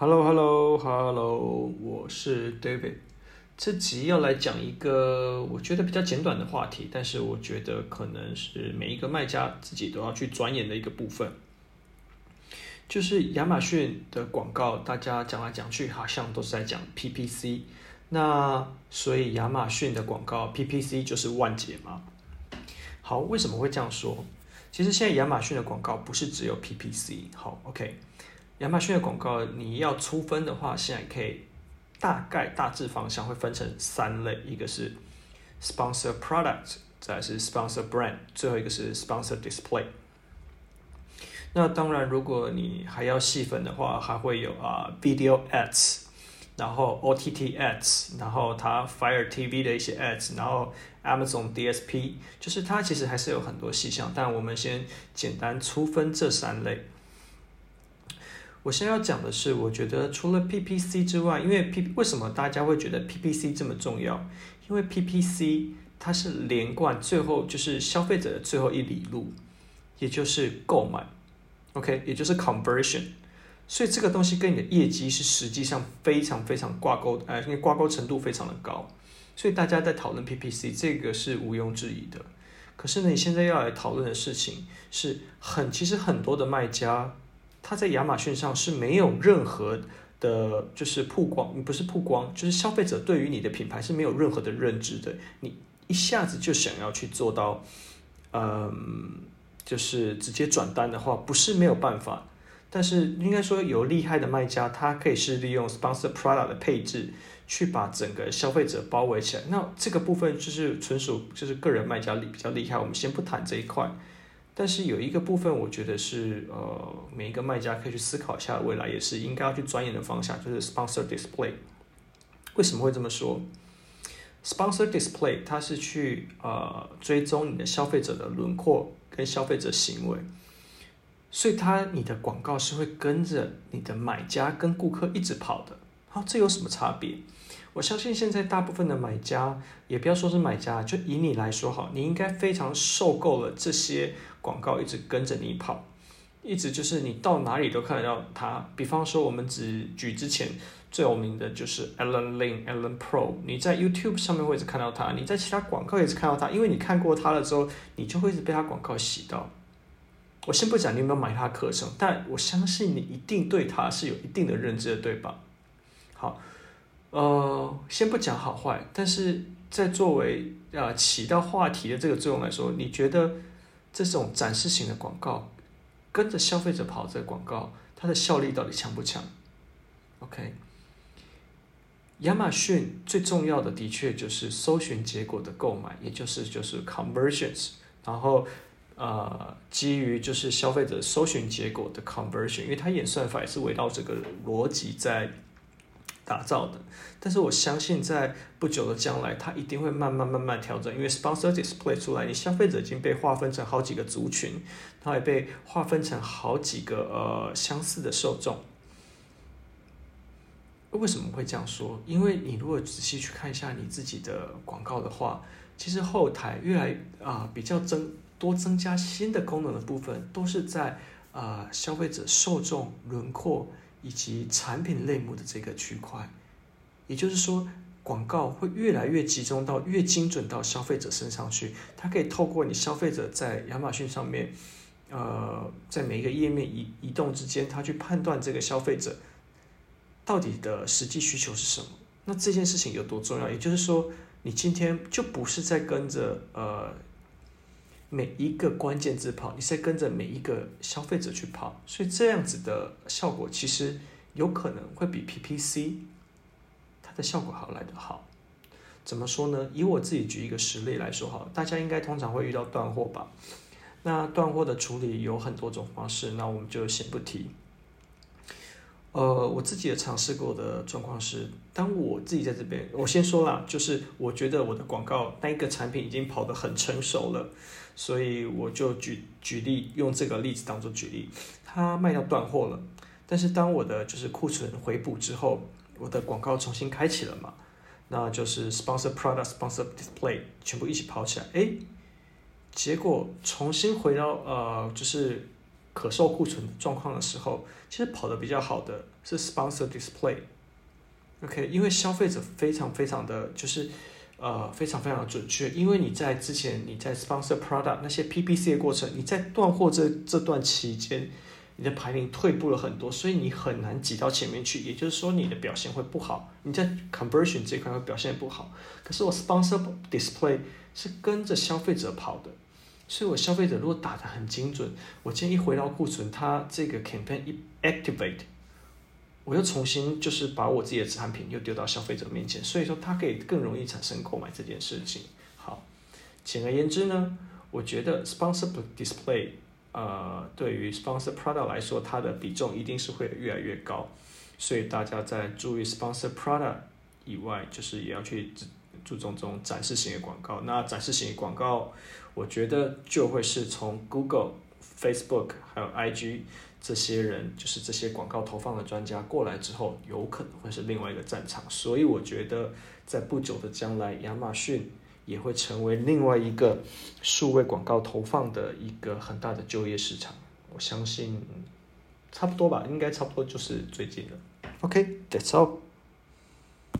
Hello，Hello，Hello，我是 David。这集要来讲一个我觉得比较简短的话题，但是我觉得可能是每一个卖家自己都要去钻研的一个部分，就是亚马逊的广告，大家讲来讲去好像都是在讲 PPC，那所以亚马逊的广告 PPC 就是万劫嘛。好，为什么会这样说？其实现在亚马逊的广告不是只有 PPC。好，OK。亚马逊的广告，你要粗分的话，现在可以大概大致方向会分成三类，一个是 sponsor product，再是 sponsor brand，最后一个是 sponsor display。那当然，如果你还要细分的话，还会有啊 video ads，然后 OTT ads，然后它 Fire TV 的一些 ads，然后 Amazon DSP，就是它其实还是有很多细项，但我们先简单粗分这三类。我现在要讲的是，我觉得除了 PPC 之外，因为 P 为什么大家会觉得 PPC 这么重要？因为 PPC 它是连贯最后就是消费者的最后一里路，也就是购买，OK，也就是 conversion。所以这个东西跟你的业绩是实际上非常非常挂钩，呃，因为挂钩程度非常的高。所以大家在讨论 PPC 这个是毋庸置疑的。可是呢，你现在要来讨论的事情是很，其实很多的卖家。他在亚马逊上是没有任何的，就是曝光，不是曝光，就是消费者对于你的品牌是没有任何的认知的。你一下子就想要去做到，嗯，就是直接转单的话，不是没有办法。但是应该说有厉害的卖家，他可以是利用 sponsor product 的配置，去把整个消费者包围起来。那这个部分就是纯属就是个人卖家里比较厉害，我们先不谈这一块。但是有一个部分，我觉得是呃，每一个卖家可以去思考一下，未来也是应该要去钻研的方向，就是 sponsor display。为什么会这么说？sponsor display 它是去呃追踪你的消费者的轮廓跟消费者行为，所以它你的广告是会跟着你的买家跟顾客一直跑的。好，这有什么差别？我相信现在大部分的买家，也不要说是买家，就以你来说好，你应该非常受够了这些广告一直跟着你跑，一直就是你到哪里都看得到它。比方说，我们只举之前最有名的就是 Alan Lin Alan Pro，你在 YouTube 上面会一直看到它，你在其他广告也是看到它，因为你看过它了之后，你就会一直被它广告洗到。我先不讲你有没有买它课程，但我相信你一定对它是有一定的认知的，对吧？好。呃，先不讲好坏，但是在作为、呃、起到话题的这个作用来说，你觉得这种展示型的广告跟着消费者跑这个广告，它的效力到底强不强？OK，亚马逊最重要的的确就是搜寻结果的购买，也就是就是 conversions，然后呃基于就是消费者搜寻结果的 conversion，因为它演算法也是围绕这个逻辑在。打造的，但是我相信在不久的将来，它一定会慢慢慢慢调整，因为 sponsor display 出来，你消费者已经被划分成好几个族群，它也被划分成好几个呃相似的受众。为什么会这样说？因为你如果仔细去看一下你自己的广告的话，其实后台越来啊、比较增多增加新的功能的部分，都是在啊、消费者受众轮廓。以及产品类目的这个区块，也就是说，广告会越来越集中到越精准到消费者身上去。它可以透过你消费者在亚马逊上面，呃，在每一个页面移移动之间，它去判断这个消费者到底的实际需求是什么。那这件事情有多重要？也就是说，你今天就不是在跟着呃。每一个关键字跑，你是在跟着每一个消费者去跑，所以这样子的效果其实有可能会比 PPC 它的效果好来得好。怎么说呢？以我自己举一个实例来说哈，大家应该通常会遇到断货吧？那断货的处理有很多种方式，那我们就先不提。呃，我自己也尝试过的状况是，当我自己在这边，我先说啦，就是我觉得我的广告那一个产品已经跑得很成熟了，所以我就举举例，用这个例子当做举例，它卖掉断货了，但是当我的就是库存回补之后，我的广告重新开启了嘛，那就是 sponsor product、sponsor display 全部一起跑起来，诶，结果重新回到呃，就是。可售库存状况的时候，其实跑得比较好的是 sponsor display。OK，因为消费者非常非常的就是呃非常非常的准确，因为你在之前你在 sponsor product 那些 PPC 的过程，你在断货这这段期间，你的排名退步了很多，所以你很难挤到前面去，也就是说你的表现会不好，你在 conversion 这块会表现不好。可是我 sponsor display 是跟着消费者跑的。所以，我消费者如果打得很精准，我今天一回到库存，它这个 campaign 一 activate，我又重新就是把我自己的产品又丢到消费者面前，所以说它可以更容易产生购买这件事情。好，简而言之呢，我觉得 sponsor display，呃，对于 sponsor product 来说，它的比重一定是会越来越高。所以大家在注意 sponsor product 以外，就是也要去注重这种展示型的广告。那展示型的广告。我觉得就会是从 Google、Facebook 还有 IG 这些人，就是这些广告投放的专家过来之后，有可能会是另外一个战场。所以我觉得在不久的将来，亚马逊也会成为另外一个数位广告投放的一个很大的就业市场。我相信差不多吧，应该差不多就是最近了。OK，that's all。